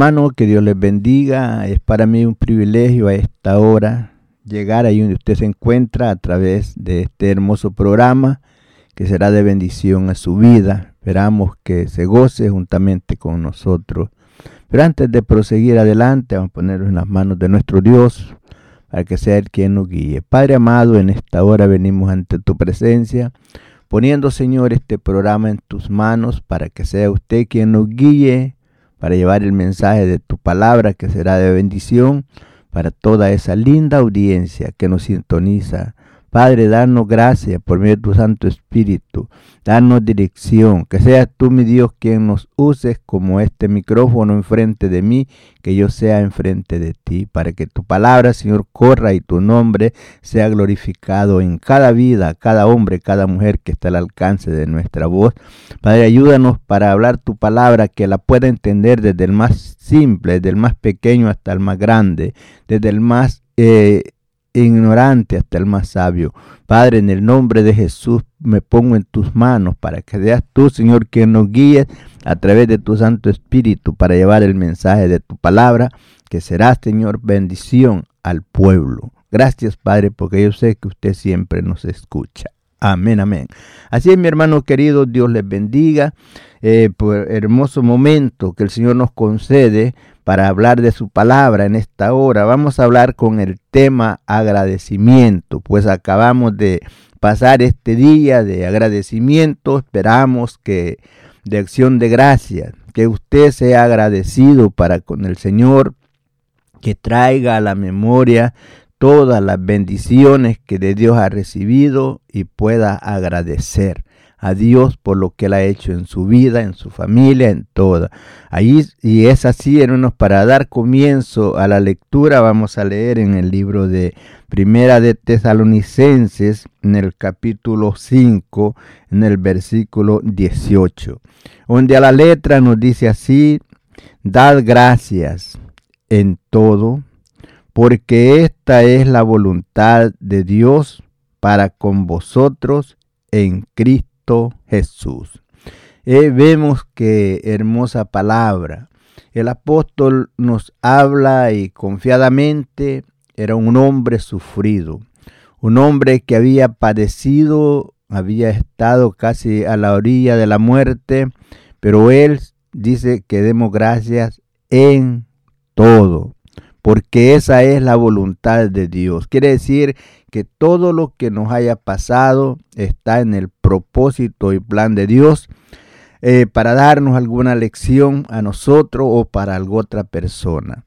Hermano, que Dios les bendiga. Es para mí un privilegio a esta hora llegar ahí donde usted se encuentra a través de este hermoso programa que será de bendición a su vida. Esperamos que se goce juntamente con nosotros. Pero antes de proseguir adelante, vamos a ponernos en las manos de nuestro Dios para que sea Él quien nos guíe. Padre amado, en esta hora venimos ante tu presencia, poniendo, Señor, este programa en tus manos para que sea usted quien nos guíe para llevar el mensaje de tu palabra que será de bendición para toda esa linda audiencia que nos sintoniza. Padre, danos gracias por medio de tu Santo Espíritu. Danos dirección. Que seas tú, mi Dios, quien nos uses como este micrófono enfrente de mí, que yo sea enfrente de ti, para que tu palabra, Señor, corra y tu nombre sea glorificado en cada vida, cada hombre, cada mujer que está al alcance de nuestra voz. Padre, ayúdanos para hablar tu palabra, que la pueda entender desde el más simple, desde el más pequeño hasta el más grande, desde el más... Eh, ignorante hasta el más sabio. Padre, en el nombre de Jesús me pongo en tus manos para que seas tú, Señor, quien nos guíe a través de tu Santo Espíritu para llevar el mensaje de tu palabra, que será, Señor, bendición al pueblo. Gracias, Padre, porque yo sé que usted siempre nos escucha. Amén, amén. Así es, mi hermano querido, Dios les bendiga eh, por hermoso momento que el Señor nos concede para hablar de su palabra en esta hora. Vamos a hablar con el tema agradecimiento, pues acabamos de pasar este día de agradecimiento, esperamos que de acción de gracias, que usted sea agradecido para con el Señor, que traiga a la memoria todas las bendiciones que de Dios ha recibido y pueda agradecer a Dios por lo que Él ha hecho en su vida, en su familia, en toda. Ahí, y es así, hermanos, para dar comienzo a la lectura, vamos a leer en el libro de Primera de Tesalonicenses, en el capítulo 5, en el versículo 18, donde a la letra nos dice así, dad gracias en todo, porque esta es la voluntad de Dios para con vosotros en Cristo Jesús. Eh, vemos que hermosa palabra. El apóstol nos habla y confiadamente era un hombre sufrido, un hombre que había padecido había estado casi a la orilla de la muerte, pero él dice que demos gracias en todo, porque esa es la voluntad de Dios. Quiere decir que todo lo que nos haya pasado está en el propósito y plan de Dios eh, para darnos alguna lección a nosotros o para alguna otra persona.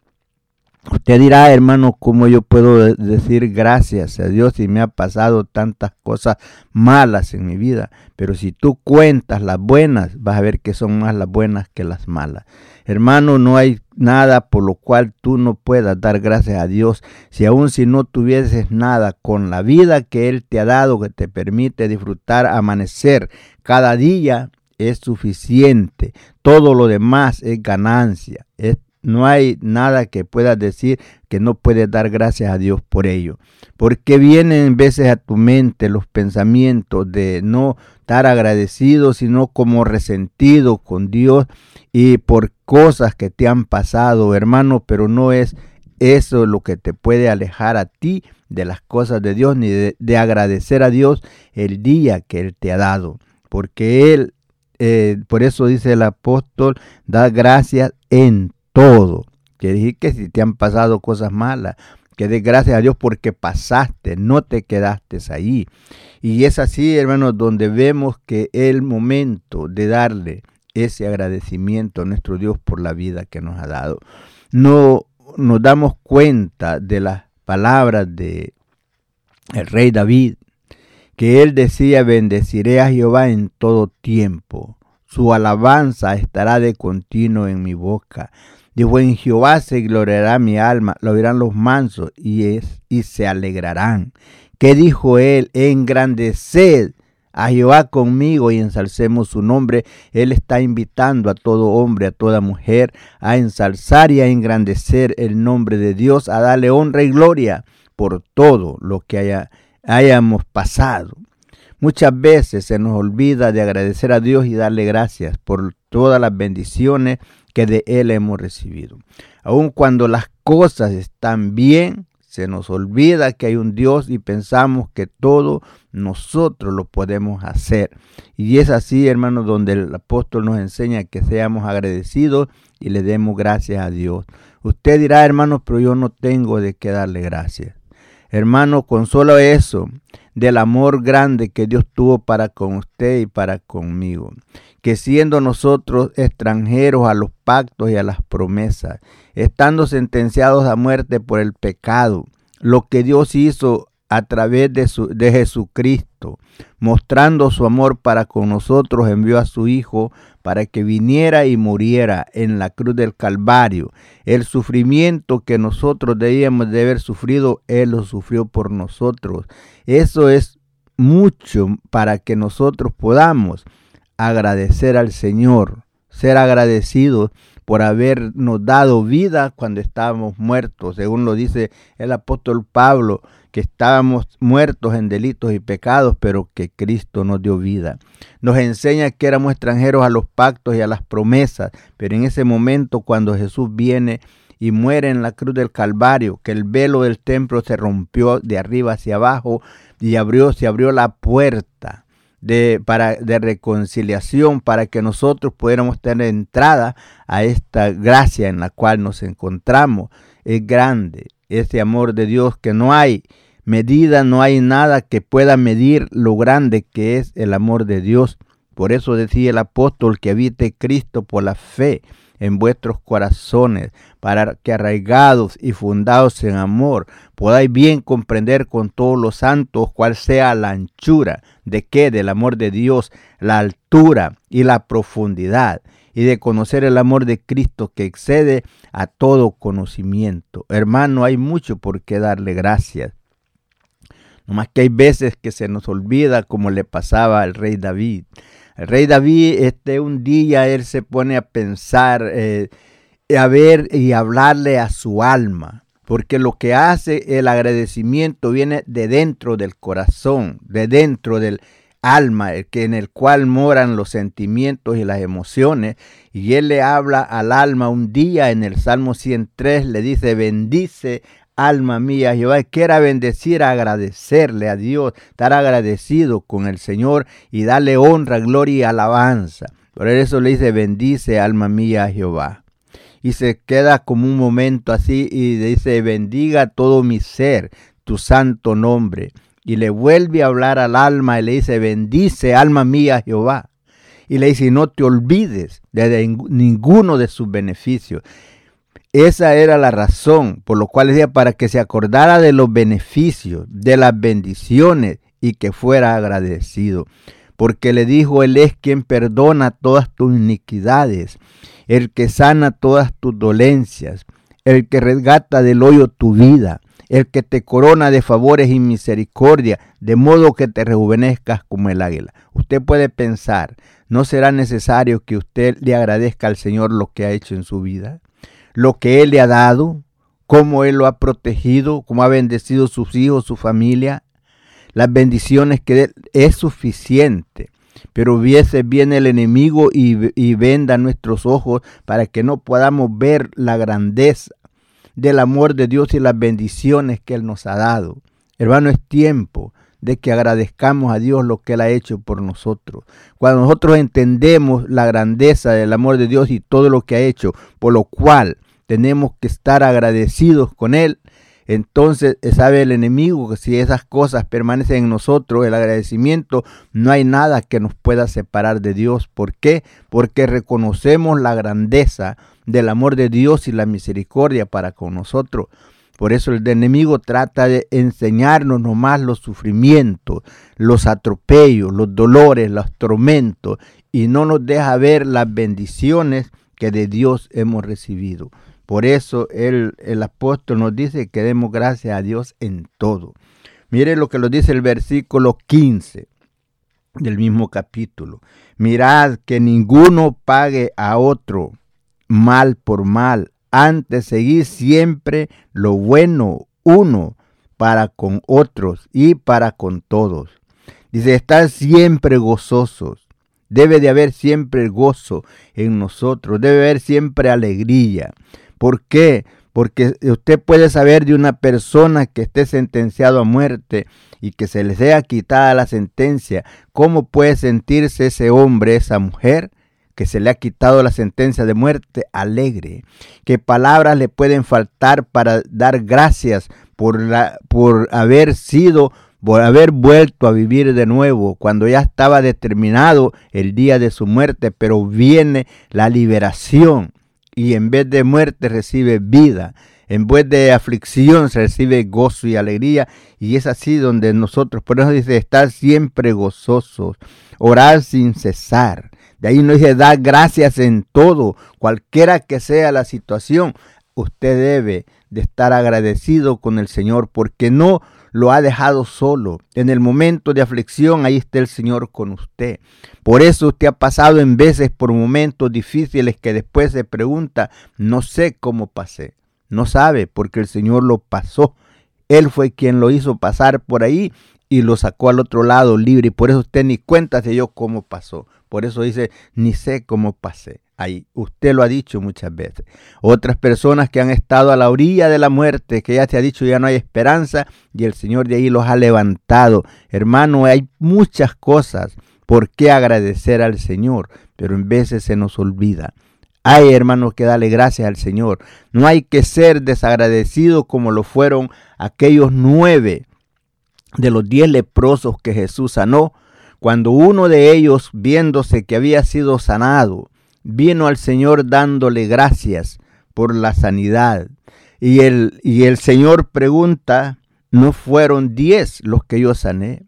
Usted dirá, hermano, ¿cómo yo puedo decir gracias a Dios si me ha pasado tantas cosas malas en mi vida? Pero si tú cuentas las buenas, vas a ver que son más las buenas que las malas. Hermano, no hay nada por lo cual tú no puedas dar gracias a Dios. Si aún si no tuvieses nada con la vida que Él te ha dado, que te permite disfrutar, amanecer cada día, es suficiente. Todo lo demás es ganancia. No hay nada que puedas decir que no puedes dar gracias a Dios por ello. Porque vienen veces a tu mente los pensamientos de no estar agradecido, sino como resentido con Dios y por cosas que te han pasado, hermano, pero no es eso lo que te puede alejar a ti de las cosas de Dios, ni de, agradecer a Dios el día que Él te ha dado. Porque Él, eh, por eso dice el apóstol, da gracias en todo. Quiere decir que si te han pasado cosas malas, que des gracias a Dios porque pasaste, no te quedaste ahí. Y es así, hermanos, donde vemos que el momento de darle ese agradecimiento a nuestro Dios por la vida que nos ha dado. No nos damos cuenta de las palabras de el rey David, que él decía, bendeciré a Jehová en todo tiempo. Su alabanza estará de continuo en mi boca. Dijo, en Jehová se gloriará mi alma, lo oirán los mansos y, es, y se alegrarán. ¿Qué dijo él? Engrandeced a Jehová conmigo y ensalcemos su nombre. Él está invitando a todo hombre, a toda mujer, a ensalzar y a engrandecer el nombre de Dios, a darle honra y gloria por todo lo que haya, hayamos pasado. Muchas veces se nos olvida de agradecer a Dios y darle gracias por todas las bendiciones que de Él hemos recibido. Aun cuando las cosas están bien, se nos olvida que hay un Dios y pensamos que todo nosotros lo podemos hacer. Y es así, hermanos, donde el apóstol nos enseña que seamos agradecidos y le demos gracias a Dios. Usted dirá, hermanos, pero yo no tengo de qué darle gracias. Hermano, con solo eso, del amor grande que Dios tuvo para con usted y para conmigo, que siendo nosotros extranjeros a los pactos y a las promesas, estando sentenciados a muerte por el pecado, lo que Dios hizo a través de, de Jesucristo, mostrando su amor para con nosotros, envió a su Hijo para que viniera y muriera en la cruz del Calvario. El sufrimiento que nosotros debíamos de haber sufrido, Él lo sufrió por nosotros. Eso es mucho para que nosotros podamos agradecer al Señor, ser agradecidos por habernos dado vida cuando estábamos muertos, según lo dice el apóstol Pablo, que estábamos muertos en delitos y pecados, pero que Cristo nos dio vida. Nos enseña que éramos extranjeros a los pactos y a las promesas, pero en ese momento cuando Jesús viene y muere en la cruz del Calvario, que el velo del templo se rompió de arriba hacia abajo y abrió, se abrió la puerta de, para, de reconciliación para que nosotros pudiéramos tener entrada a esta gracia en la cual nos encontramos. Es grande ese amor de Dios que no hay medida, no hay nada que pueda medir lo grande que es el amor de Dios. Por eso decía el apóstol que habite Cristo por la fe en vuestros corazones, para que arraigados y fundados en amor podáis bien comprender con todos los santos cuál sea la anchura de qué del amor de Dios, la altura y la profundidad, y de conocer el amor de Cristo que excede a todo conocimiento. Hermano, hay mucho por qué darle gracias. No más que hay veces que se nos olvida como le pasaba al rey David. El rey David, este un día él se pone a pensar, eh, a ver y hablarle a su alma, porque lo que hace el agradecimiento viene de dentro del corazón, de dentro del alma, el que en el cual moran los sentimientos y las emociones, y él le habla al alma un día en el Salmo 103, le dice, bendice alma mía, Jehová, quiera bendecir, agradecerle a Dios, estar agradecido con el Señor y darle honra, gloria y alabanza. Por eso le dice, bendice, alma mía, Jehová. Y se queda como un momento así y dice, bendiga todo mi ser, tu santo nombre. Y le vuelve a hablar al alma y le dice, bendice, alma mía, Jehová. Y le dice, no te olvides de ninguno de sus beneficios. Esa era la razón por lo cual decía para que se acordara de los beneficios, de las bendiciones y que fuera agradecido. Porque le dijo, Él es quien perdona todas tus iniquidades, el que sana todas tus dolencias, el que resgata del hoyo tu vida, el que te corona de favores y misericordia, de modo que te rejuvenezcas como el águila. Usted puede pensar, ¿no será necesario que usted le agradezca al Señor lo que ha hecho en su vida? lo que Él le ha dado, cómo Él lo ha protegido, cómo ha bendecido sus hijos, su familia. Las bendiciones que es suficiente. Pero hubiese bien el enemigo y, y venda nuestros ojos para que no podamos ver la grandeza del amor de Dios y las bendiciones que Él nos ha dado. Hermano, es tiempo de que agradezcamos a Dios lo que Él ha hecho por nosotros. Cuando nosotros entendemos la grandeza del amor de Dios y todo lo que ha hecho, por lo cual tenemos que estar agradecidos con Él, entonces sabe el enemigo que si esas cosas permanecen en nosotros, el agradecimiento, no hay nada que nos pueda separar de Dios. ¿Por qué? Porque reconocemos la grandeza del amor de Dios y la misericordia para con nosotros. Por eso el enemigo trata de enseñarnos nomás los sufrimientos, los atropellos, los dolores, los tormentos y no nos deja ver las bendiciones que de Dios hemos recibido. Por eso el, el apóstol nos dice que demos gracias a Dios en todo. Mire lo que lo dice el versículo 15 del mismo capítulo. Mirad que ninguno pague a otro mal por mal, antes seguir siempre lo bueno uno para con otros y para con todos. Dice, estar siempre gozosos. Debe de haber siempre gozo en nosotros, debe haber siempre alegría. ¿Por qué? Porque usted puede saber de una persona que esté sentenciado a muerte y que se le sea quitada la sentencia, ¿cómo puede sentirse ese hombre, esa mujer? Que se le ha quitado la sentencia de muerte alegre, que palabras le pueden faltar para dar gracias por, por haber sido, por haber vuelto a vivir de nuevo, cuando ya estaba determinado el día de su muerte, pero viene la liberación y en vez de muerte recibe vida. En vez de aflicción se recibe gozo y alegría. Y es así donde nosotros, por eso dice, estar siempre gozosos, orar sin cesar, de ahí nos dice, da gracias en todo, cualquiera que sea la situación. Usted debe de estar agradecido con el Señor porque no lo ha dejado solo. En el momento de aflicción, ahí está el Señor con usted. Por eso usted ha pasado en veces por momentos difíciles que después se pregunta, no sé cómo pasé. No sabe porque el Señor lo pasó. Él fue quien lo hizo pasar por ahí y lo sacó al otro lado libre. Y por eso usted ni cuenta de yo cómo pasó. Por eso dice, ni sé cómo pasé. Ahí, usted lo ha dicho muchas veces. Otras personas que han estado a la orilla de la muerte, que ya te ha dicho ya no hay esperanza, y el Señor de ahí los ha levantado. Hermano, hay muchas cosas por qué agradecer al Señor, pero en veces se nos olvida. Hay hermanos que darle gracias al Señor. No hay que ser desagradecido como lo fueron aquellos nueve de los diez leprosos que Jesús sanó cuando uno de ellos, viéndose que había sido sanado, vino al Señor dándole gracias por la sanidad. Y el, y el Señor pregunta, ¿no fueron diez los que yo sané?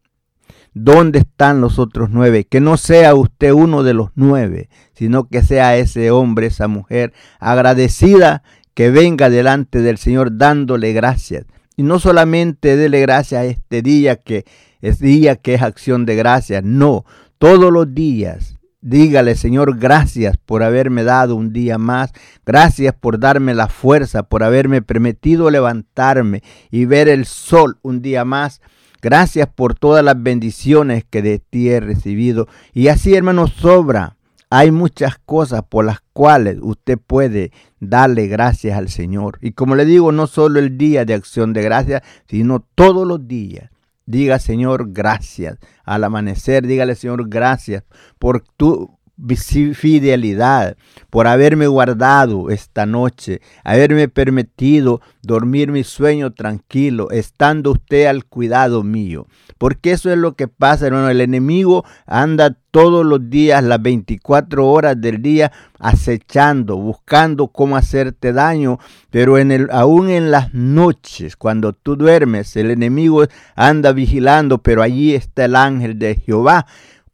¿Dónde están los otros nueve? Que no sea usted uno de los nueve, sino que sea ese hombre, esa mujer agradecida que venga delante del Señor dándole gracias. Y no solamente dele gracias a este día que es día que es acción de gracias. No, todos los días. Dígale, Señor, gracias por haberme dado un día más. Gracias por darme la fuerza, por haberme permitido levantarme y ver el sol un día más. Gracias por todas las bendiciones que de ti he recibido. Y así, hermano, sobra Hay muchas cosas por las cuales usted puede darle gracias al Señor. Y como le digo, no solo el día de acción de gracias, sino todos los días. Diga, Señor, gracias. Al amanecer, dígale, Señor, gracias por tu fidelidad, por haberme guardado esta noche, haberme permitido dormir mi sueño tranquilo, estando usted al cuidado mío. Porque eso es lo que pasa, hermano. El enemigo anda todos los días, las 24 horas del día, acechando, buscando cómo hacerte daño. Pero en aún en las noches, cuando tú duermes, el enemigo anda vigilando, pero allí está el ángel de Jehová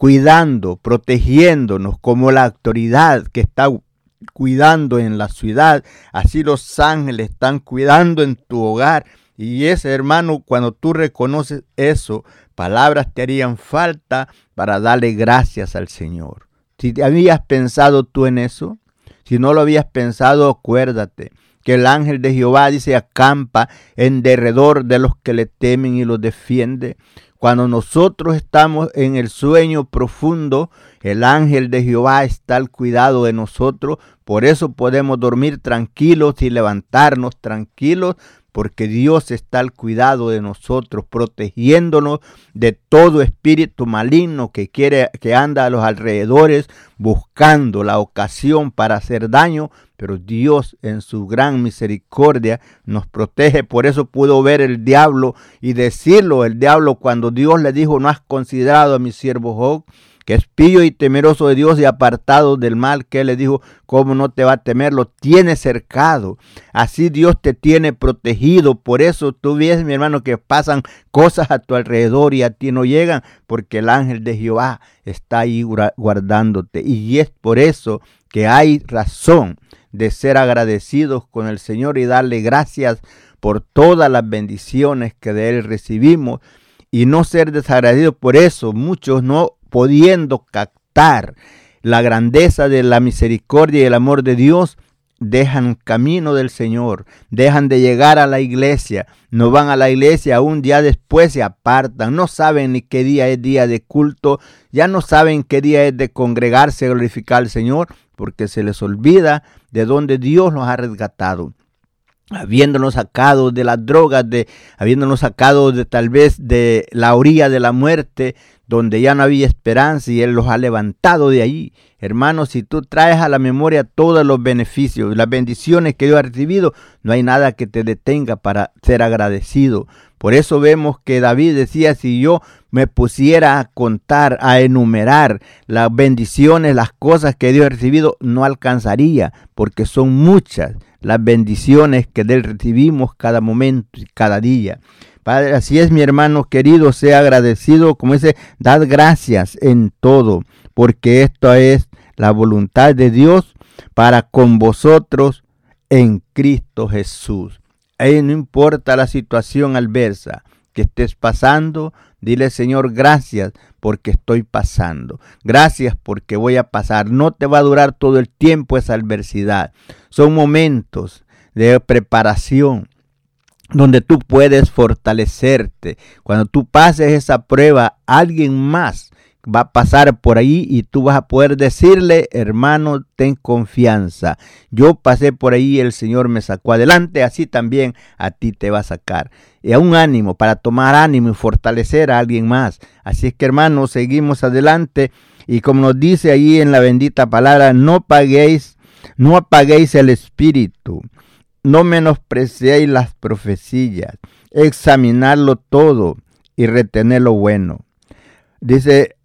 cuidando, protegiéndonos como la autoridad que está cuidando en la ciudad. Así los ángeles están cuidando en tu hogar. Y ese hermano, cuando tú reconoces eso, palabras te harían falta para darle gracias al Señor. Si habías pensado tú en eso, si no lo habías pensado, acuérdate que el ángel de Jehová dice acampa en derredor de los que le temen y los defiende. Cuando nosotros estamos en el sueño profundo, el ángel de Jehová está al cuidado de nosotros. Por eso podemos dormir tranquilos y levantarnos tranquilos, porque Dios está al cuidado de nosotros, protegiéndonos de todo espíritu maligno que quiere que anda a los alrededores buscando la ocasión para hacer daño, pero Dios en su gran misericordia nos protege. Por eso pudo ver el diablo y decirlo el diablo cuando Dios le dijo, "No has considerado a mi siervo Job." Que es pillo y temeroso de Dios y apartado del mal, que le dijo, ¿cómo no te va a temer? Lo tiene cercado. Así Dios te tiene protegido. Por eso tú ves, mi hermano, que pasan cosas a tu alrededor y a ti no llegan, porque el ángel de Jehová está ahí guardándote. Y es por eso que hay razón de ser agradecidos con el Señor y darle gracias por todas las bendiciones que de Él recibimos y no ser desagradecidos. Por eso muchos no pudiendo captar la grandeza de la misericordia y el amor de Dios, dejan camino del Señor, dejan de llegar a la iglesia, no van a la iglesia, un día después se apartan, no saben ni qué día es día de culto, ya no saben qué día es de congregarse, glorificar al Señor, porque se les olvida de donde Dios los ha resgatado habiéndonos sacado de las drogas, de habiéndonos sacado de tal vez de la orilla de la muerte, donde ya no había esperanza y Él los ha levantado de allí. Hermanos, si tú traes a la memoria todos los beneficios, las bendiciones que Dios ha recibido, no hay nada que te detenga para ser agradecido. Por eso vemos que David decía, si yo me pusiera a contar, a enumerar las bendiciones, las cosas que Dios ha recibido, no alcanzaría, porque son muchas las bendiciones que de Él recibimos cada momento y cada día. Padre, así es mi hermano querido, sea agradecido, como dice, dad gracias en todo, porque esto es la voluntad de Dios para con vosotros en Cristo Jesús. Ahí no importa la situación adversa que estés pasando, dile Señor, gracias porque estoy pasando. Gracias porque voy a pasar. No te va a durar todo el tiempo esa adversidad. Son momentos de preparación donde tú puedes fortalecerte. Cuando tú pases esa prueba, alguien más va a pasar por ahí y tú vas a poder decirle, hermano, ten confianza. Yo pasé por ahí, el Señor me sacó adelante, así también a ti te va a sacar. Y a un ánimo, para tomar ánimo y fortalecer a alguien más. Así es que, hermano, seguimos adelante. Y como nos dice ahí en la bendita palabra, no paguéis, no apaguéis el espíritu no menospreciéis las profecías, examinarlo todo y retener lo bueno. Dice,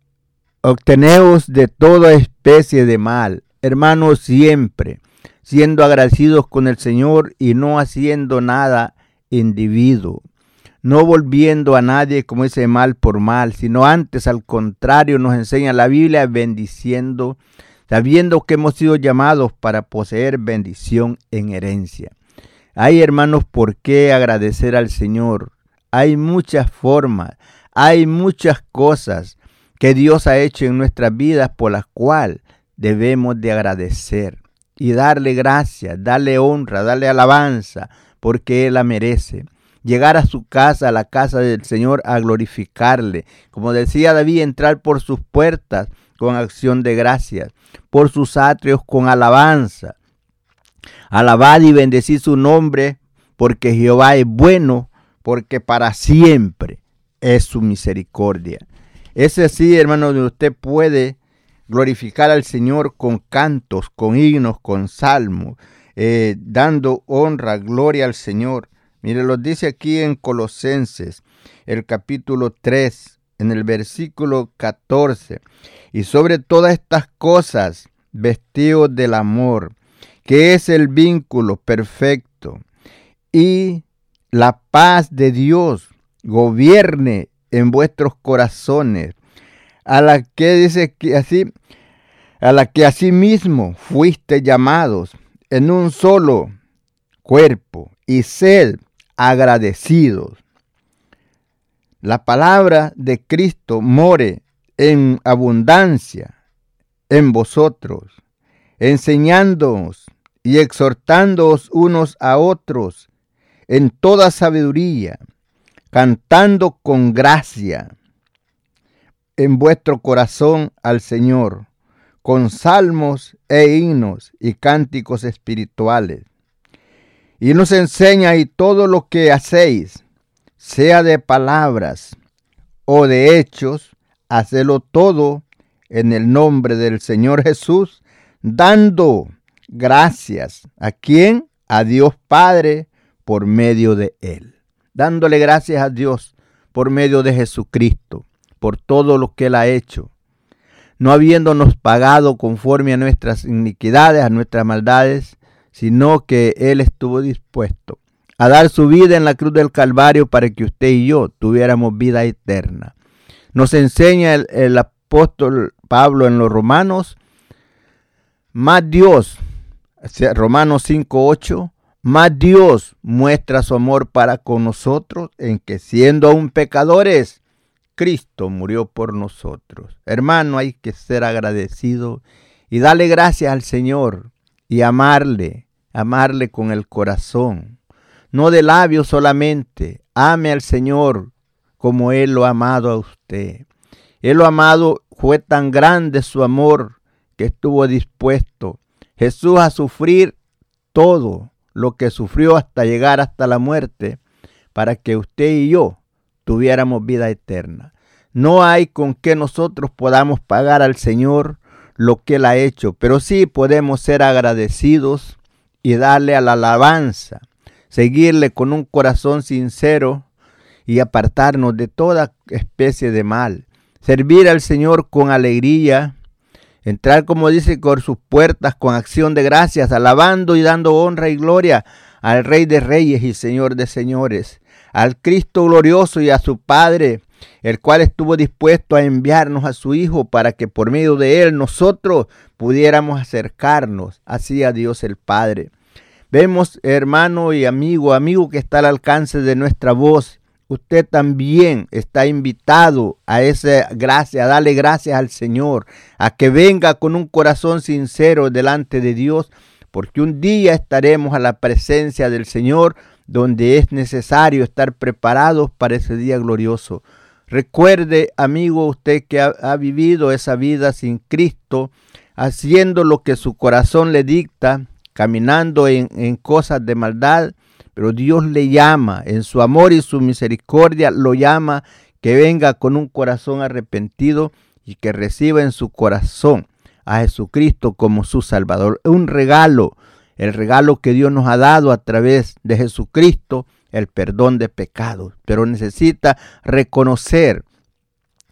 obteneos de toda especie de mal, hermanos, siempre, siendo agradecidos con el Señor y no haciendo nada individuo, no volviendo a nadie como ese mal por mal, sino antes al contrario nos enseña la Biblia bendiciendo, sabiendo que hemos sido llamados para poseer bendición en herencia. Hay hermanos por qué agradecer al Señor. Hay muchas formas, hay muchas cosas que Dios ha hecho en nuestras vidas por las cuales debemos de agradecer y darle gracias, darle honra, darle alabanza, porque Él la merece. llegar a su casa, a la casa del Señor, a glorificarle. Como decía David, entrar por sus puertas con acción de gracias, por sus atrios con alabanza. Alabad y bendecid su nombre, porque Jehová es bueno, porque para siempre es su misericordia. Es así, hermano, usted puede glorificar al Señor con cantos, con himnos, con salmos, eh, dando honra, gloria al Señor. Mire, lo dice aquí en Colosenses, el capítulo 3, en el versículo 14. Y sobre todas estas cosas, vestidos del amor, que es el vínculo perfecto, y la paz de Dios gobierne en vuestros corazones, a la que dice que así, a la que asimismo fuiste llamados en un solo cuerpo y sed agradecidos. La palabra de Cristo more en abundancia en vosotros, enseñándoos y exhortándoos unos a otros en toda sabiduría, cantando con gracia en vuestro corazón al Señor, con salmos e himnos y cánticos espirituales. Y nos enseña y todo lo que hacéis, sea de palabras o de hechos, hacelo todo en el nombre del Señor Jesús, dando gracias a quien, a Dios Padre, por medio de Él. Dándole gracias a Dios por medio de Jesucristo por todo lo que Él ha hecho, no habiéndonos pagado conforme a nuestras iniquidades, a nuestras maldades, sino que Él estuvo dispuesto a dar su vida en la cruz del Calvario para que usted y yo tuviéramos vida eterna. Nos enseña el, apóstol Pablo en los Romanos, más Dios, Romanos 5.8, más Dios muestra su amor para con nosotros en que siendo aún pecadores, Cristo murió por nosotros. Hermano, hay que ser agradecido y darle gracias al Señor y amarle, amarle con el corazón. No de labios solamente, ame al Señor como Él lo ha amado a usted. Él lo ha amado, fue tan grande su amor que estuvo dispuesto Jesús a sufrir todo lo que sufrió hasta llegar hasta la muerte para que usted y yo tuviéramos vida eterna. No hay con que nosotros podamos pagar al Señor lo que Él ha hecho, pero sí podemos ser agradecidos y darle a la alabanza, seguirle con un corazón sincero y apartarnos de toda especie de mal. Servir al Señor con alegría, entrar como dice por sus puertas con acción de gracias, alabando y dando honra y gloria al Rey de Reyes y Señor de Señores al Cristo glorioso y a su Padre, el cual estuvo dispuesto a enviarnos a su Hijo para que por medio de él nosotros pudiéramos acercarnos así a Dios el Padre. Vemos, hermano y amigo, amigo que está al alcance de nuestra voz, usted también está invitado a esa gracia, a darle gracias al Señor, a que venga con un corazón sincero delante de Dios, porque un día estaremos a la presencia del Señor donde es necesario estar preparados para ese día glorioso. Recuerde, amigo, usted que ha, vivido esa vida sin Cristo, haciendo lo que su corazón le dicta, caminando en, en cosas de maldad, pero Dios le llama, en su amor y su misericordia, lo llama que venga con un corazón arrepentido y que reciba en su corazón a Jesucristo como su Salvador. Un regalo el regalo que Dios nos ha dado a través de Jesucristo, el perdón de pecados. Pero necesita reconocer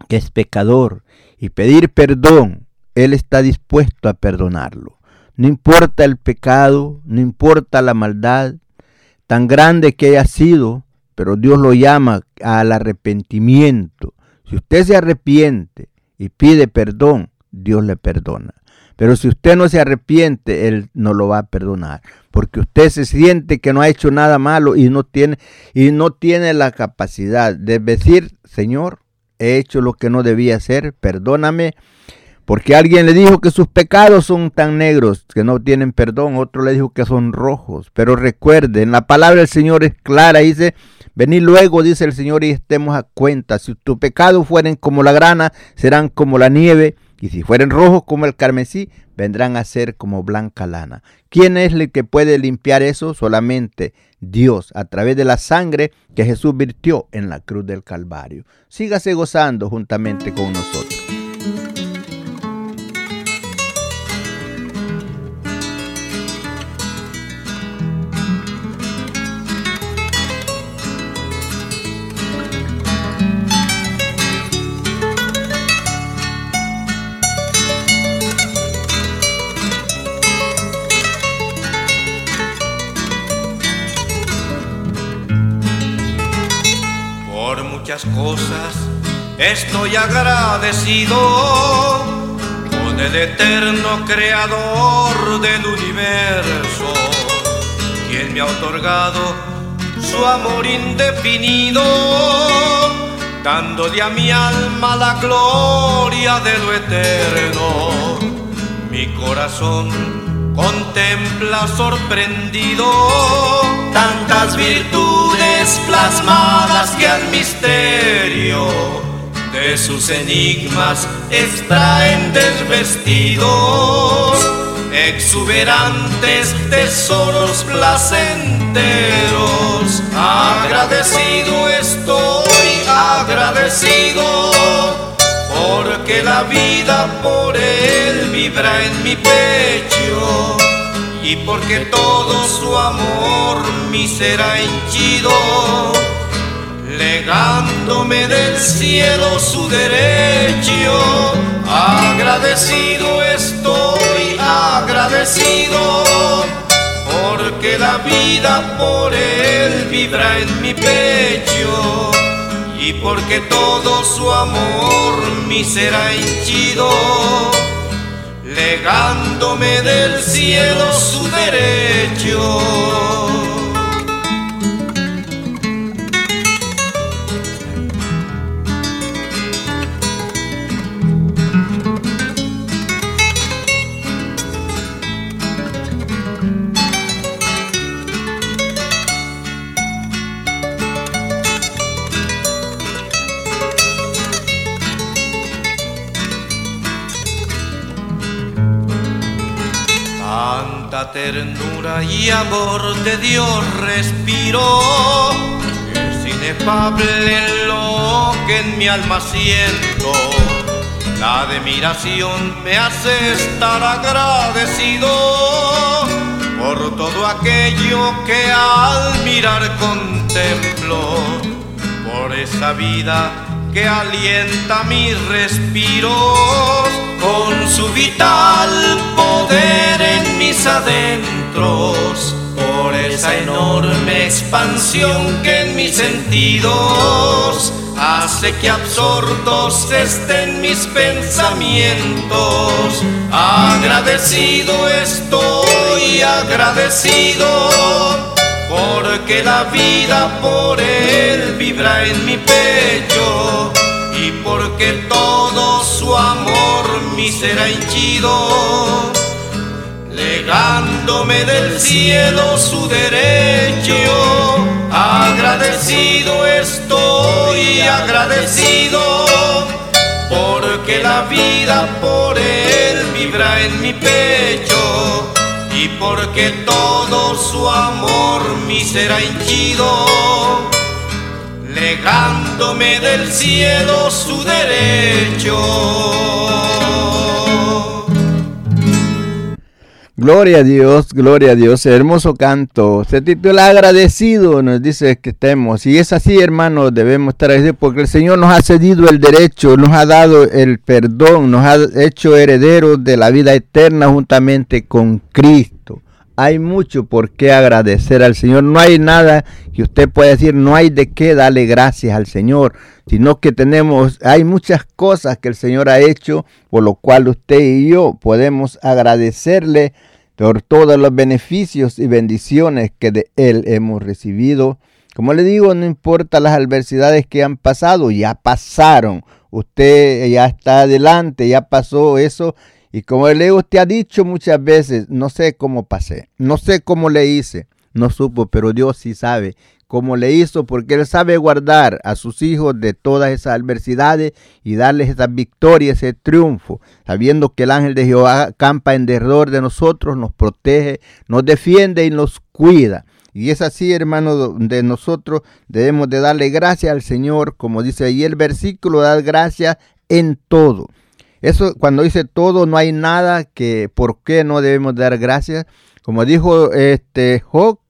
que es pecador y pedir perdón. Él está dispuesto a perdonarlo. No importa el pecado, no importa la maldad, tan grande que haya sido, pero Dios lo llama al arrepentimiento. Si usted se arrepiente y pide perdón, Dios le perdona. Pero si usted no se arrepiente, Él no lo va a perdonar. Porque usted se siente que no ha hecho nada malo y no tiene, y no tiene la capacidad de decir, Señor, he hecho lo que no debía hacer, perdóname. Porque alguien le dijo que sus pecados son tan negros que no tienen perdón, otro le dijo que son rojos. Pero recuerden, la palabra del Señor es clara, dice, Venid luego, dice el Señor, y estemos a cuenta. Si tus pecados fueren como la grana, serán como la nieve, y si fueren rojos como el carmesí, vendrán a ser como blanca lana. ¿Quién es el que puede limpiar eso? Solamente Dios, a través de la sangre que Jesús virtió en la cruz del Calvario. Sígase gozando juntamente con nosotros. Cosas estoy agradecido con el eterno creador del universo, quien me ha otorgado su amor indefinido, dándole a mi alma la gloria de lo eterno. Mi corazón contempla sorprendido tantas virtudes plasmadas que al misterio de sus enigmas extraen desvestidos exuberantes tesoros placenteros. Agradecido estoy, agradecido porque la vida por él vibra en mi pecho y porque todo su amor mi será henchido, legándome del cielo su derecho. Agradecido estoy, agradecido, porque la vida por él vibra en mi pecho y porque todo su amor mi será henchido, legándome del cielo su derecho. Ternura y amor de Dios respiro, es inefable lo que en mi alma siento. La admiración me hace estar agradecido por todo aquello que al mirar contemplo, por esa vida que alienta mis respiros con su vital poder en mis adentros, por esa enorme expansión que en mis sentidos hace que absortos estén mis pensamientos. Agradecido estoy, agradecido porque la vida por él vibra en mi pecho y porque todo su amor mi será henchido, legándome del cielo su derecho. Agradecido estoy, agradecido, porque la vida por él vibra en mi pecho y porque todo su amor mi será hinchido, legándome del cielo su derecho. Gloria a Dios, gloria a Dios, hermoso canto. Se titula Agradecido, nos dice que estemos. Y es así, hermanos, debemos estar agradecidos porque el Señor nos ha cedido el derecho, nos ha dado el perdón, nos ha hecho herederos de la vida eterna juntamente con Cristo. Hay mucho por qué agradecer al Señor. No hay nada que usted pueda decir, no hay de qué darle gracias al Señor, sino que tenemos, hay muchas cosas que el Señor ha hecho, por lo cual usted y yo podemos agradecerle por todos los beneficios y bendiciones que de Él hemos recibido. Como le digo, no importa las adversidades que han pasado, ya pasaron. Usted ya está adelante, ya pasó eso. Y como le digo, usted ha dicho muchas veces, no sé cómo pasé, no sé cómo le hice, no supo, pero Dios sí sabe cómo le hizo, porque Él sabe guardar a sus hijos de todas esas adversidades y darles esa victoria, ese triunfo, sabiendo que el ángel de Jehová campa en derredor de nosotros, nos protege, nos defiende y nos cuida. Y es así, hermano, de nosotros debemos de darle gracias al Señor, como dice ahí el versículo, dar gracias en todo. Eso cuando dice todo, no hay nada que por qué no debemos dar gracias. Como dijo este Job,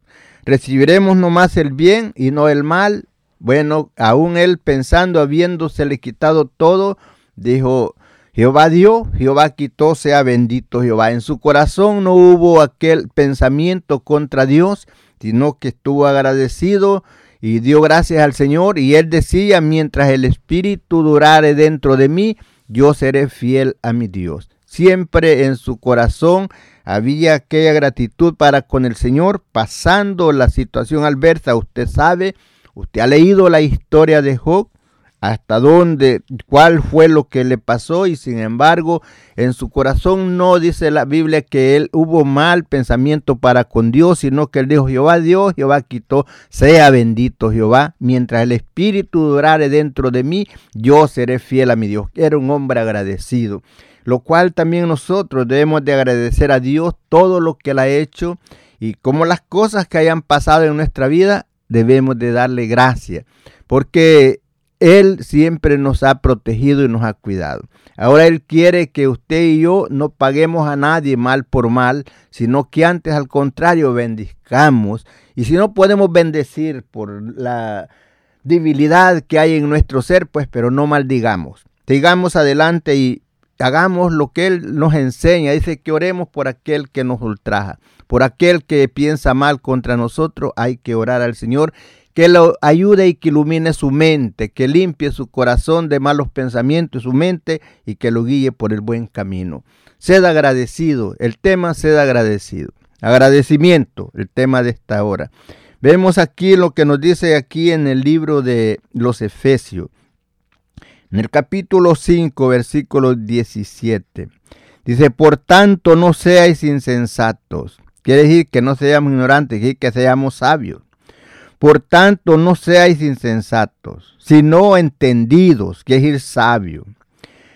recibiremos nomás el bien y no el mal. Bueno, aún él pensando, habiéndosele quitado todo, dijo, Jehová dio, Jehová quitó, sea bendito Jehová. En su corazón no hubo aquel pensamiento contra Dios, sino que estuvo agradecido y dio gracias al Señor. Y él decía, mientras el Espíritu durare dentro de mí, yo seré fiel a mi Dios. Siempre en su corazón había aquella gratitud para con el Señor, pasando la situación adversa. Usted sabe, usted ha leído la historia de Job, hasta dónde, cuál fue lo que le pasó y sin embargo en su corazón no dice la Biblia que él hubo mal pensamiento para con Dios, sino que él dijo Jehová Dios, Jehová quitó, sea bendito Jehová, mientras el Espíritu durare dentro de mí, yo seré fiel a mi Dios. Era un hombre agradecido, lo cual también nosotros debemos de agradecer a Dios todo lo que él ha hecho y como las cosas que hayan pasado en nuestra vida, debemos de darle gracias, porque él siempre nos ha protegido y nos ha cuidado. Ahora Él quiere que usted y yo no paguemos a nadie mal por mal, sino que antes al contrario bendizcamos. Y si no podemos bendecir por la debilidad que hay en nuestro ser, pues pero no maldigamos. Sigamos adelante y hagamos lo que Él nos enseña. Dice que oremos por aquel que nos ultraja, por aquel que piensa mal contra nosotros. Hay que orar al Señor que lo ayude y que ilumine su mente, que limpie su corazón de malos pensamientos, su mente y que lo guíe por el buen camino. Sed agradecido, el tema sed agradecido. Agradecimiento, el tema de esta hora. Vemos aquí lo que nos dice aquí en el libro de los Efesios, en el capítulo 5, versículo 17. Dice, por tanto no seáis insensatos. Quiere decir que no seamos ignorantes, quiere decir que seamos sabios por tanto, no seáis insensatos, sino entendidos, que es ir sabio,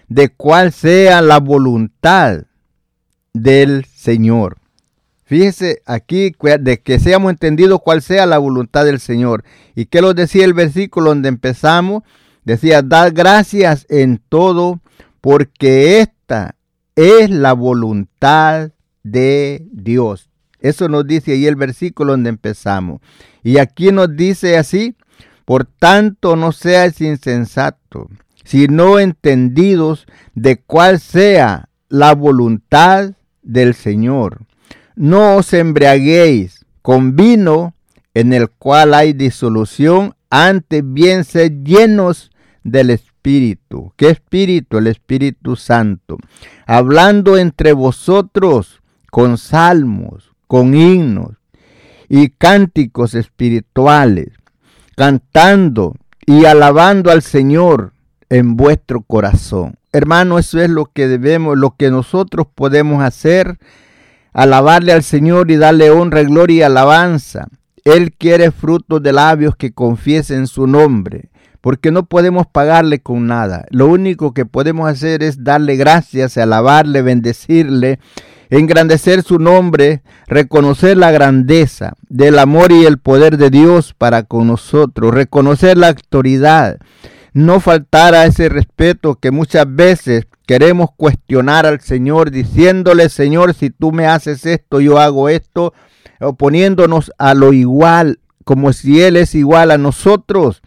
de cuál sea la voluntad del Señor. Fíjese aquí de que seamos entendidos cuál sea la voluntad del Señor. ¿Y qué lo decía el versículo donde empezamos? Decía, dad gracias en todo, porque esta es la voluntad de Dios. Eso nos dice ahí el versículo donde empezamos. Y aquí nos dice así, por tanto no seáis insensatos, sino entendidos de cuál sea la voluntad del Señor. No os embriaguéis con vino en el cual hay disolución, antes bien sed llenos del Espíritu. ¿Qué Espíritu? El Espíritu Santo. Hablando entre vosotros con salmos, con himnos y cánticos espirituales, cantando y alabando al Señor en vuestro corazón. Hermano, eso es lo que debemos, lo que nosotros podemos hacer, alabarle al Señor y darle honra, gloria y alabanza. Él quiere frutos de labios que confiesen su nombre, porque no podemos pagarle con nada. Lo único que podemos hacer es darle gracias, alabarle, bendecirle engrandecer su nombre, reconocer la grandeza del amor y el poder de Dios para con nosotros, reconocer la autoridad, no faltar a ese respeto que muchas veces queremos cuestionar al Señor diciéndole, Señor, si tú me haces esto, yo hago esto, oponiéndonos a lo igual, como si Él es igual a nosotros,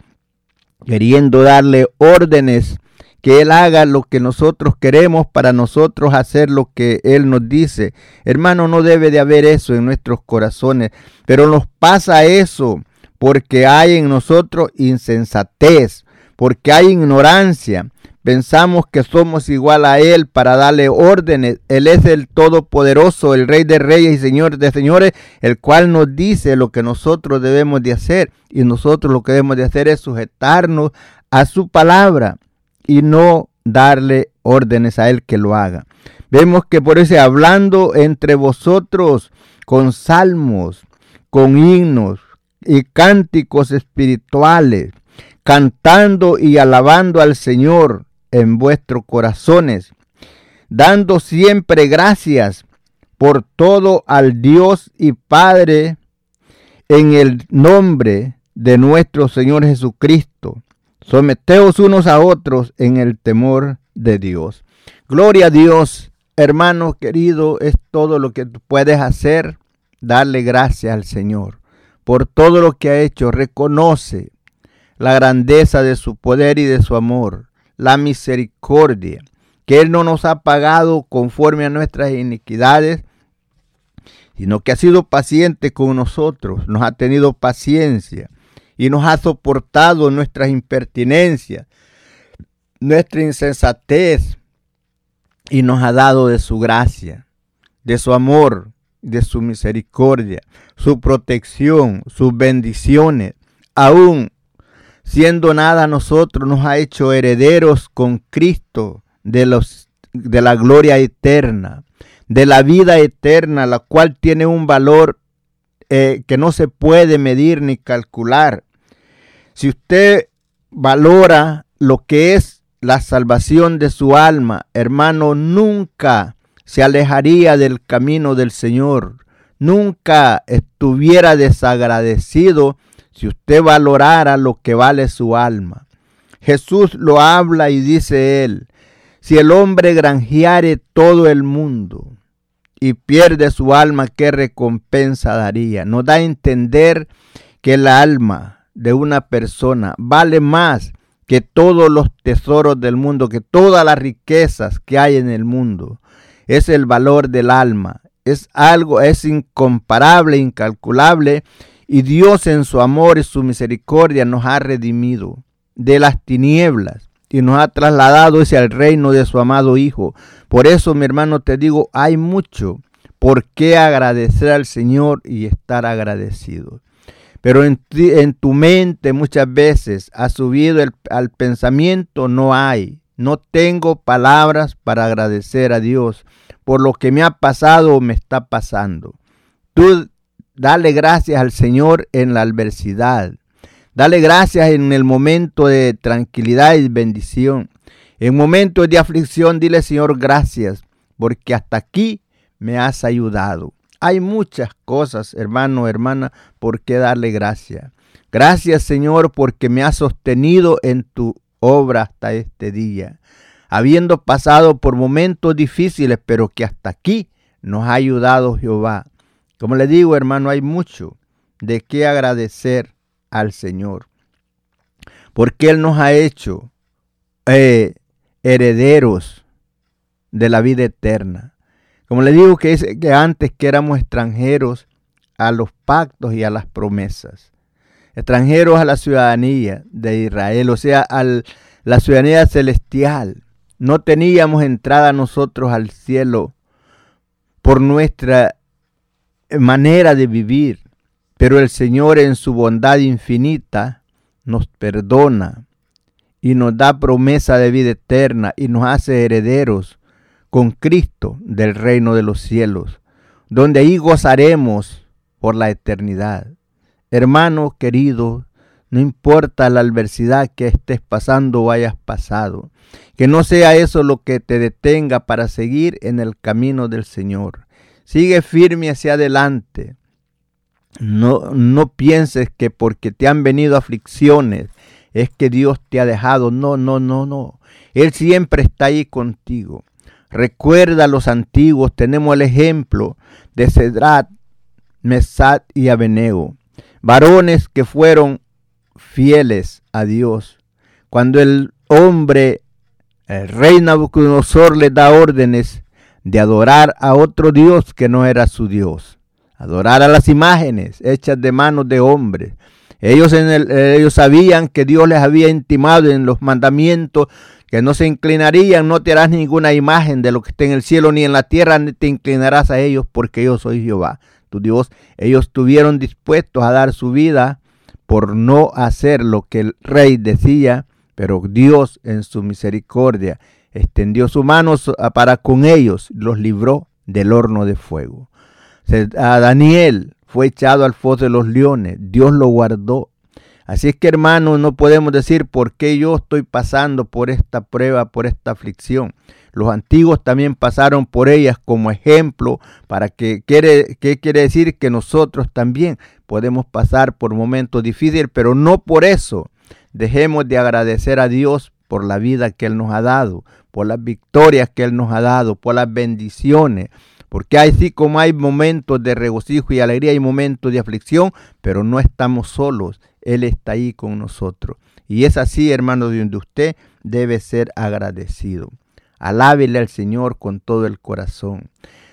queriendo darle órdenes que Él haga lo que nosotros queremos para nosotros hacer lo que Él nos dice. Hermano, no debe de haber eso en nuestros corazones, pero nos pasa eso porque hay en nosotros insensatez, porque hay ignorancia. Pensamos que somos igual a Él para darle órdenes. Él es el Todopoderoso, el Rey de Reyes y Señor de Señores, el cual nos dice lo que nosotros debemos de hacer. Y nosotros lo que debemos de hacer es sujetarnos a su palabra y no darle órdenes a él que lo haga. Vemos que por eso hablando entre vosotros con salmos, con himnos y cánticos espirituales, cantando y alabando al Señor en vuestros corazones, dando siempre gracias por todo al Dios y Padre en el nombre de nuestro Señor Jesucristo. Someteos unos a otros en el temor de Dios. Gloria a Dios, hermano querido, es todo lo que puedes hacer, darle gracias al Señor por todo lo que ha hecho. Reconoce la grandeza de su poder y de su amor, la misericordia, que Él no nos ha pagado conforme a nuestras iniquidades, sino que ha sido paciente con nosotros, nos ha tenido paciencia y nos ha soportado nuestras impertinencias, nuestra insensatez y nos ha dado de su gracia, de su amor, de su misericordia, su protección, sus bendiciones, aún siendo nada nosotros nos ha hecho herederos con Cristo de los de la gloria eterna de la vida eterna, la cual tiene un valor eh, que no se puede medir ni calcular. Si usted valora lo que es la salvación de su alma, hermano, nunca se alejaría del camino del Señor, nunca estuviera desagradecido si usted valorara lo que vale su alma. Jesús lo habla y dice él, si el hombre granjeare todo el mundo y pierde su alma, ¿qué recompensa daría? Nos da a entender que el alma de una persona vale más que todos los tesoros del mundo, que todas las riquezas que hay en el mundo. Es el valor del alma. Es algo, es incomparable, incalculable. Y Dios en su amor y su misericordia nos ha redimido de las tinieblas y nos ha trasladado hacia el reino de su amado Hijo. Por eso, mi hermano, te digo, hay mucho por qué agradecer al Señor y estar agradecido. Pero en, en tu mente muchas veces ha subido el, al pensamiento, no hay. No tengo palabras para agradecer a Dios por lo que me ha pasado o me está pasando. Tú dale gracias al Señor en la adversidad. Dale gracias en el momento de tranquilidad y bendición. En momentos de aflicción, dile Señor gracias, porque hasta aquí me has ayudado. Hay muchas cosas, hermano, hermana, por qué darle gracias. Gracias Señor porque me has sostenido en tu obra hasta este día, habiendo pasado por momentos difíciles, pero que hasta aquí nos ha ayudado Jehová. Como le digo, hermano, hay mucho de qué agradecer al Señor. Porque Él nos ha hecho eh, herederos de la vida eterna. Como le digo que, que antes que éramos extranjeros a los pactos y a las promesas. Extranjeros a la ciudadanía de Israel, o sea, a la ciudadanía celestial. No teníamos entrada nosotros al cielo por nuestra manera de vivir. Pero el Señor en su bondad infinita nos perdona y nos da promesa de vida eterna y nos hace herederos con Cristo del reino de los cielos, donde ahí gozaremos por la eternidad. Hermano querido, no importa la adversidad que estés pasando o hayas pasado, que no sea eso lo que te detenga para seguir en el camino del Señor. Sigue firme hacia adelante. No, no pienses que porque te han venido aflicciones es que Dios te ha dejado. No, no, no, no. Él siempre está ahí contigo. Recuerda a los antiguos, tenemos el ejemplo de Cedrat, Mesat y Abenego, varones que fueron fieles a Dios. Cuando el hombre, el rey Nabucodonosor, le da órdenes de adorar a otro Dios que no era su Dios adorar a las imágenes hechas de manos de hombres. Ellos, en el, ellos sabían que Dios les había intimado en los mandamientos que no se inclinarían, no te harás ninguna imagen de lo que esté en el cielo ni en la tierra, ni te inclinarás a ellos, porque yo soy Jehová, tu Dios. Ellos estuvieron dispuestos a dar su vida por no hacer lo que el rey decía, pero Dios en su misericordia extendió su mano para con ellos, los libró del horno de fuego a Daniel fue echado al foso de los leones. Dios lo guardó. Así es que hermanos, no podemos decir por qué yo estoy pasando por esta prueba, por esta aflicción. Los antiguos también pasaron por ellas como ejemplo para que quiere, ¿qué quiere decir? Que nosotros también podemos pasar por momentos difíciles, pero no por eso dejemos de agradecer a Dios por la vida que Él nos ha dado, por las victorias que Él nos ha dado, por las bendiciones. Porque así como hay momentos de regocijo y alegría, hay momentos de aflicción, pero no estamos solos. Él está ahí con nosotros. Y es así, hermano, de donde usted debe ser agradecido. Alábele al Señor con todo el corazón.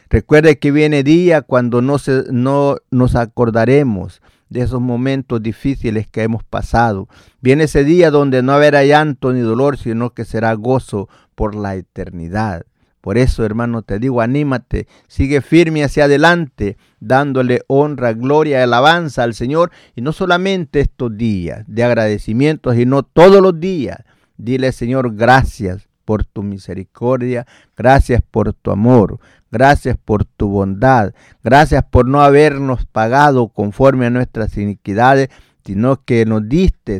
Recuerde que viene día cuando no, se, no nos acordaremos de esos momentos difíciles que hemos pasado. Viene ese día donde no habrá llanto ni dolor, sino que será gozo por la eternidad. Por eso, hermano, te digo, anímate, sigue firme hacia adelante, dándole honra, gloria y alabanza al Señor, y no solamente estos días de agradecimiento, sino todos los días. Dile, Señor, gracias por tu misericordia, gracias por tu amor, gracias por tu bondad, gracias por no habernos pagado conforme a nuestras iniquidades, sino que nos diste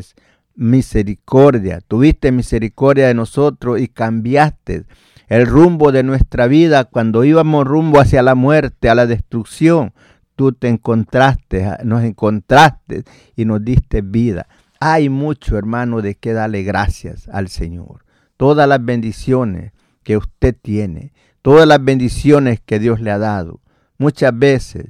misericordia, tuviste misericordia de nosotros y cambiaste el rumbo de nuestra vida cuando íbamos rumbo hacia la muerte, a la destrucción. Tú te encontraste, nos encontraste y nos diste vida. Hay mucho, hermano, de que darle gracias al Señor todas las bendiciones que usted tiene, todas las bendiciones que Dios le ha dado. Muchas veces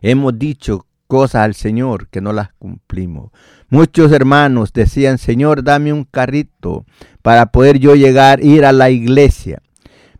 hemos dicho cosas al Señor que no las cumplimos. Muchos hermanos decían, Señor, dame un carrito para poder yo llegar, ir a la iglesia.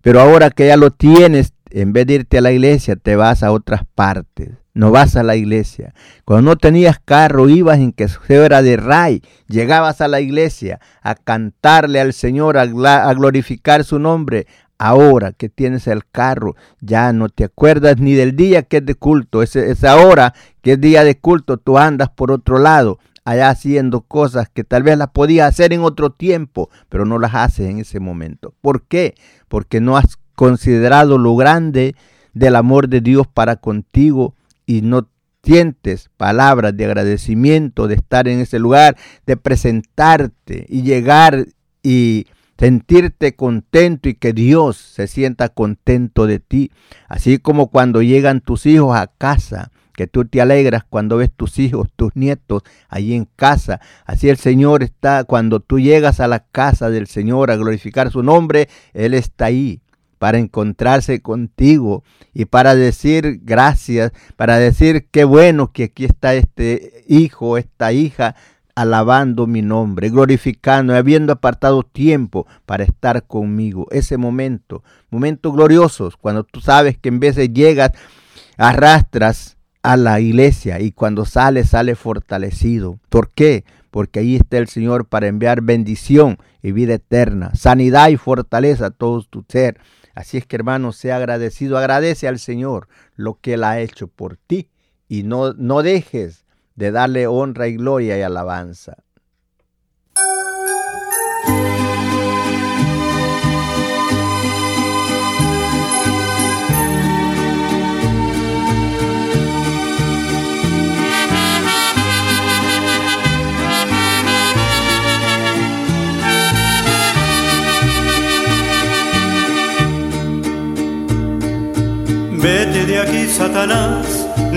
Pero ahora que ya lo tienes, en vez de irte a la iglesia, te vas a otras partes no vas a la iglesia. Cuando no tenías carro, ibas en que era de ray, llegabas a la iglesia a cantarle al Señor, a, glorificar su nombre. Ahora que tienes el carro, ya no te acuerdas ni del día que es de culto. Es, esa hora que es día de culto, tú andas por otro lado, allá haciendo cosas que tal vez las podías hacer en otro tiempo, pero no las haces en ese momento. ¿Por qué? Porque no has considerado lo grande del amor de Dios para contigo y no sientes palabras de agradecimiento de estar en ese lugar, de presentarte y llegar y sentirte contento y que Dios se sienta contento de ti. Así como cuando llegan tus hijos a casa, que tú te alegras cuando ves tus hijos, tus nietos allí en casa. Así el Señor está, cuando tú llegas a la casa del Señor a glorificar su nombre, Él está ahí para encontrarse contigo y para decir gracias, para decir qué bueno que aquí está este hijo, esta hija alabando mi nombre, glorificando, habiendo apartado tiempo para estar conmigo. Ese momento, momentos gloriosos, cuando tú sabes que en de llegas, arrastras a la iglesia y cuando sales, sale fortalecido. ¿Por qué? Porque ahí está el Señor para enviar bendición y vida eterna, sanidad y fortaleza a todo tu ser. Así es que hermano, sea agradecido, agradece al Señor lo que Él ha hecho por ti y no, no dejes de darle honra y gloria y alabanza. Vete de aquí, Satanás,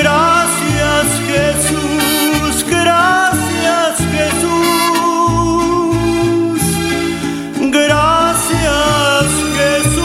Gracias Jesús, gracias Jesús, gracias Jesús.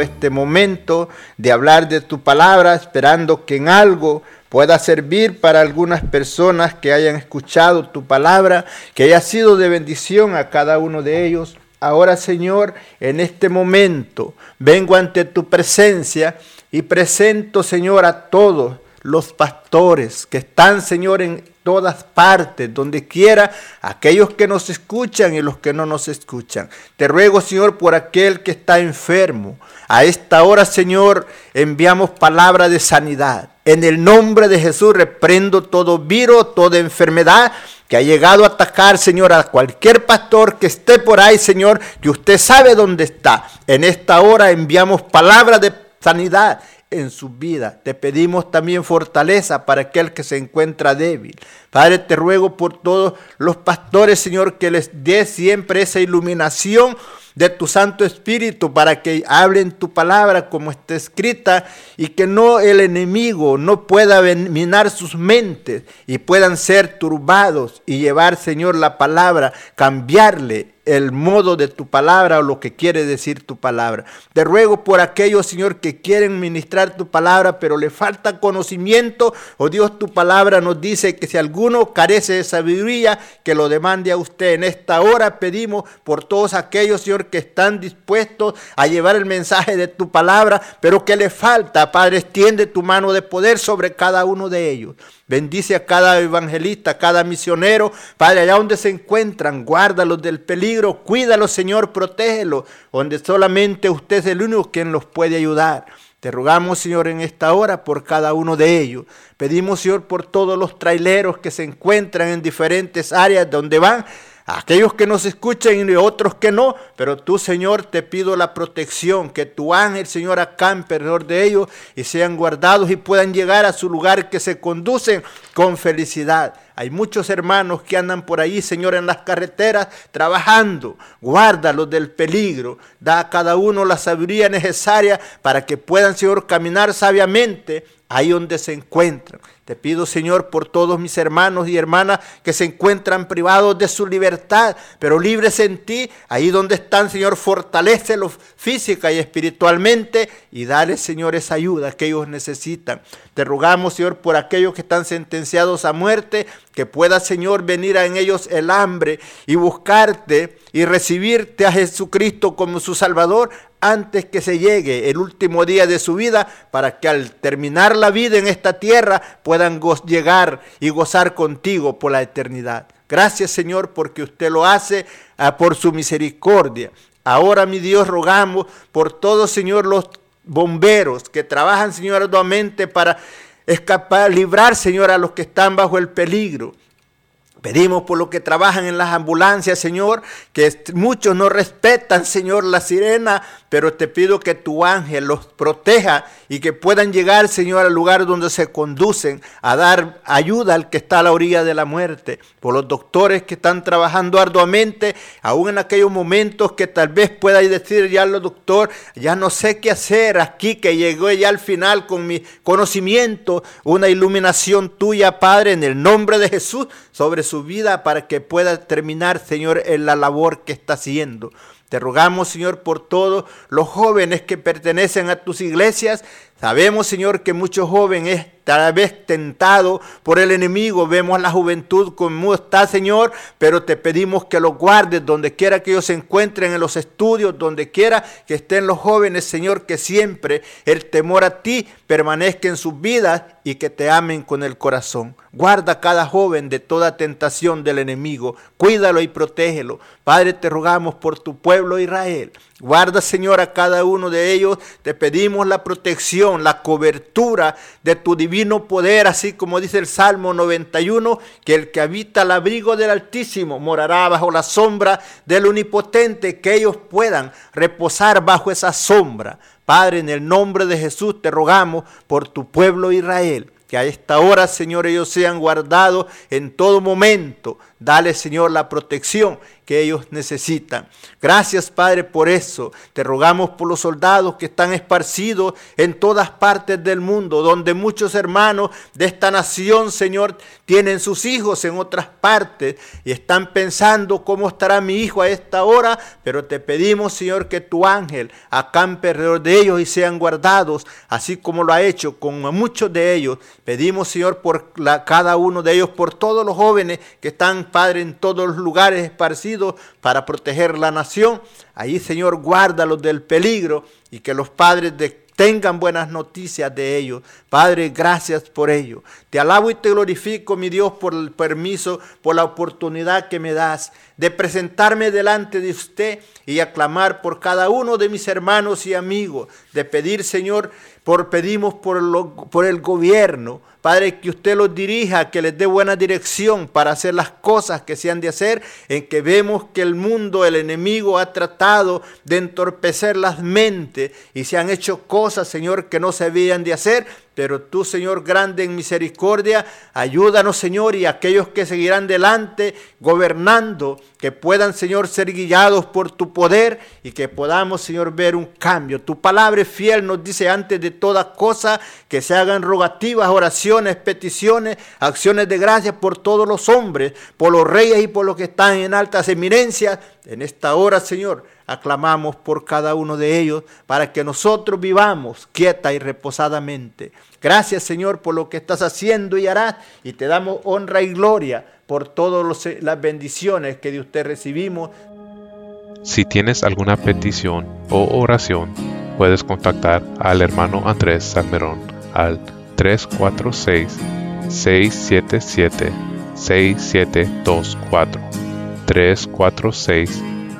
Este momento de hablar de tu palabra, esperando que en algo pueda servir para algunas personas que hayan escuchado tu palabra, que haya sido de bendición a cada uno de ellos. Ahora, Señor, en este momento vengo ante tu presencia y presento, Señor, a todos los pastores que están, Señor, en todas partes, donde quiera, aquellos que nos escuchan y los que no nos escuchan. Te ruego, Señor, por aquel que está enfermo. A esta hora, Señor, enviamos palabra de sanidad. En el nombre de Jesús reprendo todo virus, toda enfermedad que ha llegado a atacar, Señor, a cualquier pastor que esté por ahí, Señor, que usted sabe dónde está. En esta hora enviamos palabra de sanidad en su vida. Te pedimos también fortaleza para aquel que se encuentra débil. Padre, te ruego por todos los pastores, Señor, que les dé siempre esa iluminación de tu Santo Espíritu para que hablen tu palabra como está escrita y que no el enemigo no pueda minar sus mentes y puedan ser turbados y llevar, Señor, la palabra, cambiarle el modo de tu palabra o lo que quiere decir tu palabra. Te ruego por aquellos, Señor, que quieren ministrar tu palabra, pero le falta conocimiento. Oh Dios, tu palabra nos dice que si alguno carece de sabiduría, que lo demande a usted. En esta hora pedimos por todos aquellos, Señor, que están dispuestos a llevar el mensaje de tu palabra, pero que le falta, Padre, extiende tu mano de poder sobre cada uno de ellos. Bendice a cada evangelista, a cada misionero. Padre, allá donde se encuentran, guárdalos del peligro, cuídalos, Señor, protégelos, donde solamente usted es el único quien los puede ayudar. Te rogamos, Señor, en esta hora por cada uno de ellos. Pedimos, Señor, por todos los traileros que se encuentran en diferentes áreas donde van aquellos que nos escuchan y otros que no, pero tú, Señor, te pido la protección, que tu ángel, Señor, acampe alrededor de ellos y sean guardados y puedan llegar a su lugar que se conducen con felicidad. Hay muchos hermanos que andan por ahí, Señor, en las carreteras trabajando. Guárdalos del peligro. Da a cada uno la sabiduría necesaria para que puedan, Señor, caminar sabiamente ahí donde se encuentran. Te pido, Señor, por todos mis hermanos y hermanas que se encuentran privados de su libertad, pero libres en ti, ahí donde están, Señor, fortalecelos física y espiritualmente y dale, Señor, esa ayuda que ellos necesitan. Te rogamos, Señor, por aquellos que están sentenciados a muerte, que pueda, Señor, venir en ellos el hambre y buscarte y recibirte a Jesucristo como su Salvador antes que se llegue el último día de su vida, para que al terminar la vida en esta tierra puedan llegar y gozar contigo por la eternidad. Gracias Señor porque usted lo hace ah, por su misericordia. Ahora mi Dios rogamos por todos Señor los bomberos que trabajan Señor arduamente para escapar, librar Señor a los que están bajo el peligro. Pedimos por los que trabajan en las ambulancias, Señor, que muchos no respetan, Señor, la sirena, pero te pido que tu ángel los proteja y que puedan llegar, Señor, al lugar donde se conducen a dar ayuda al que está a la orilla de la muerte. Por los doctores que están trabajando arduamente, aún en aquellos momentos que tal vez pueda decir ya doctor, ya no sé qué hacer aquí, que llegó ya al final con mi conocimiento, una iluminación tuya, Padre, en el nombre de Jesús, sobre su vida para que pueda terminar, Señor, en la labor que está haciendo. Te rogamos, Señor, por todos los jóvenes que pertenecen a tus iglesias. Sabemos, Señor, que muchos jóvenes tal vez tentado por el enemigo. Vemos la juventud como está, Señor, pero te pedimos que los guardes donde quiera que ellos se encuentren en los estudios, donde quiera que estén los jóvenes, Señor, que siempre el temor a ti permanezca en sus vidas y que te amen con el corazón. Guarda a cada joven de toda tentación del enemigo. Cuídalo y protégelo. Padre, te rogamos por tu pueblo Israel. Guarda, Señor, a cada uno de ellos. Te pedimos la protección, la cobertura de tu divino poder, así como dice el Salmo 91, que el que habita al abrigo del Altísimo morará bajo la sombra del Omnipotente, que ellos puedan reposar bajo esa sombra. Padre, en el nombre de Jesús te rogamos por tu pueblo Israel. Que a esta hora, Señor, ellos sean guardados en todo momento. Dale, Señor, la protección que ellos necesitan. Gracias, Padre, por eso. Te rogamos por los soldados que están esparcidos en todas partes del mundo, donde muchos hermanos de esta nación, Señor, tienen sus hijos en otras partes y están pensando cómo estará mi hijo a esta hora, pero te pedimos, Señor, que tu ángel acampe alrededor de ellos y sean guardados, así como lo ha hecho con muchos de ellos. Pedimos, Señor, por cada uno de ellos, por todos los jóvenes que están, Padre, en todos los lugares esparcidos para proteger la nación. Ahí, Señor, guárdalos del peligro y que los padres tengan buenas noticias de ellos. Padre, gracias por ello. Te alabo y te glorifico, mi Dios, por el permiso, por la oportunidad que me das de presentarme delante de usted y aclamar por cada uno de mis hermanos y amigos, de pedir, Señor, por pedimos por, lo, por el gobierno, Padre, que usted los dirija, que les dé buena dirección para hacer las cosas que se han de hacer, en que vemos que el mundo, el enemigo ha tratado de entorpecer las mentes y se han hecho cosas, Señor, que no se habían de hacer, pero tú, Señor, grande en misericordia, ayúdanos, Señor, y aquellos que seguirán delante gobernando, que puedan, Señor, ser guiados por tu poder y que podamos, Señor, ver un cambio. Tu palabra fiel nos dice antes de toda cosa que se hagan rogativas, oraciones, peticiones, acciones de gracia por todos los hombres, por los reyes y por los que están en altas eminencias. En esta hora, Señor, aclamamos por cada uno de ellos para que nosotros vivamos quieta y reposadamente. Gracias Señor por lo que estás haciendo y harás y te damos honra y gloria por todas las bendiciones que de usted recibimos. Si tienes alguna petición o oración, puedes contactar al hermano Andrés Salmerón al 346 677 6724 346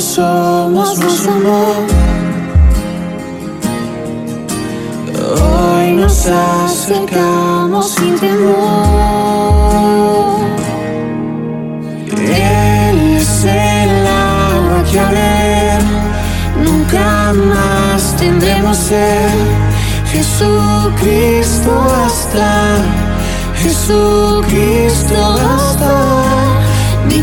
Somos más amor. Hoy nos acercamos sin temor. Él es el agua que a ver nunca más tendremos ser. Jesucristo hasta, Jesucristo hasta mi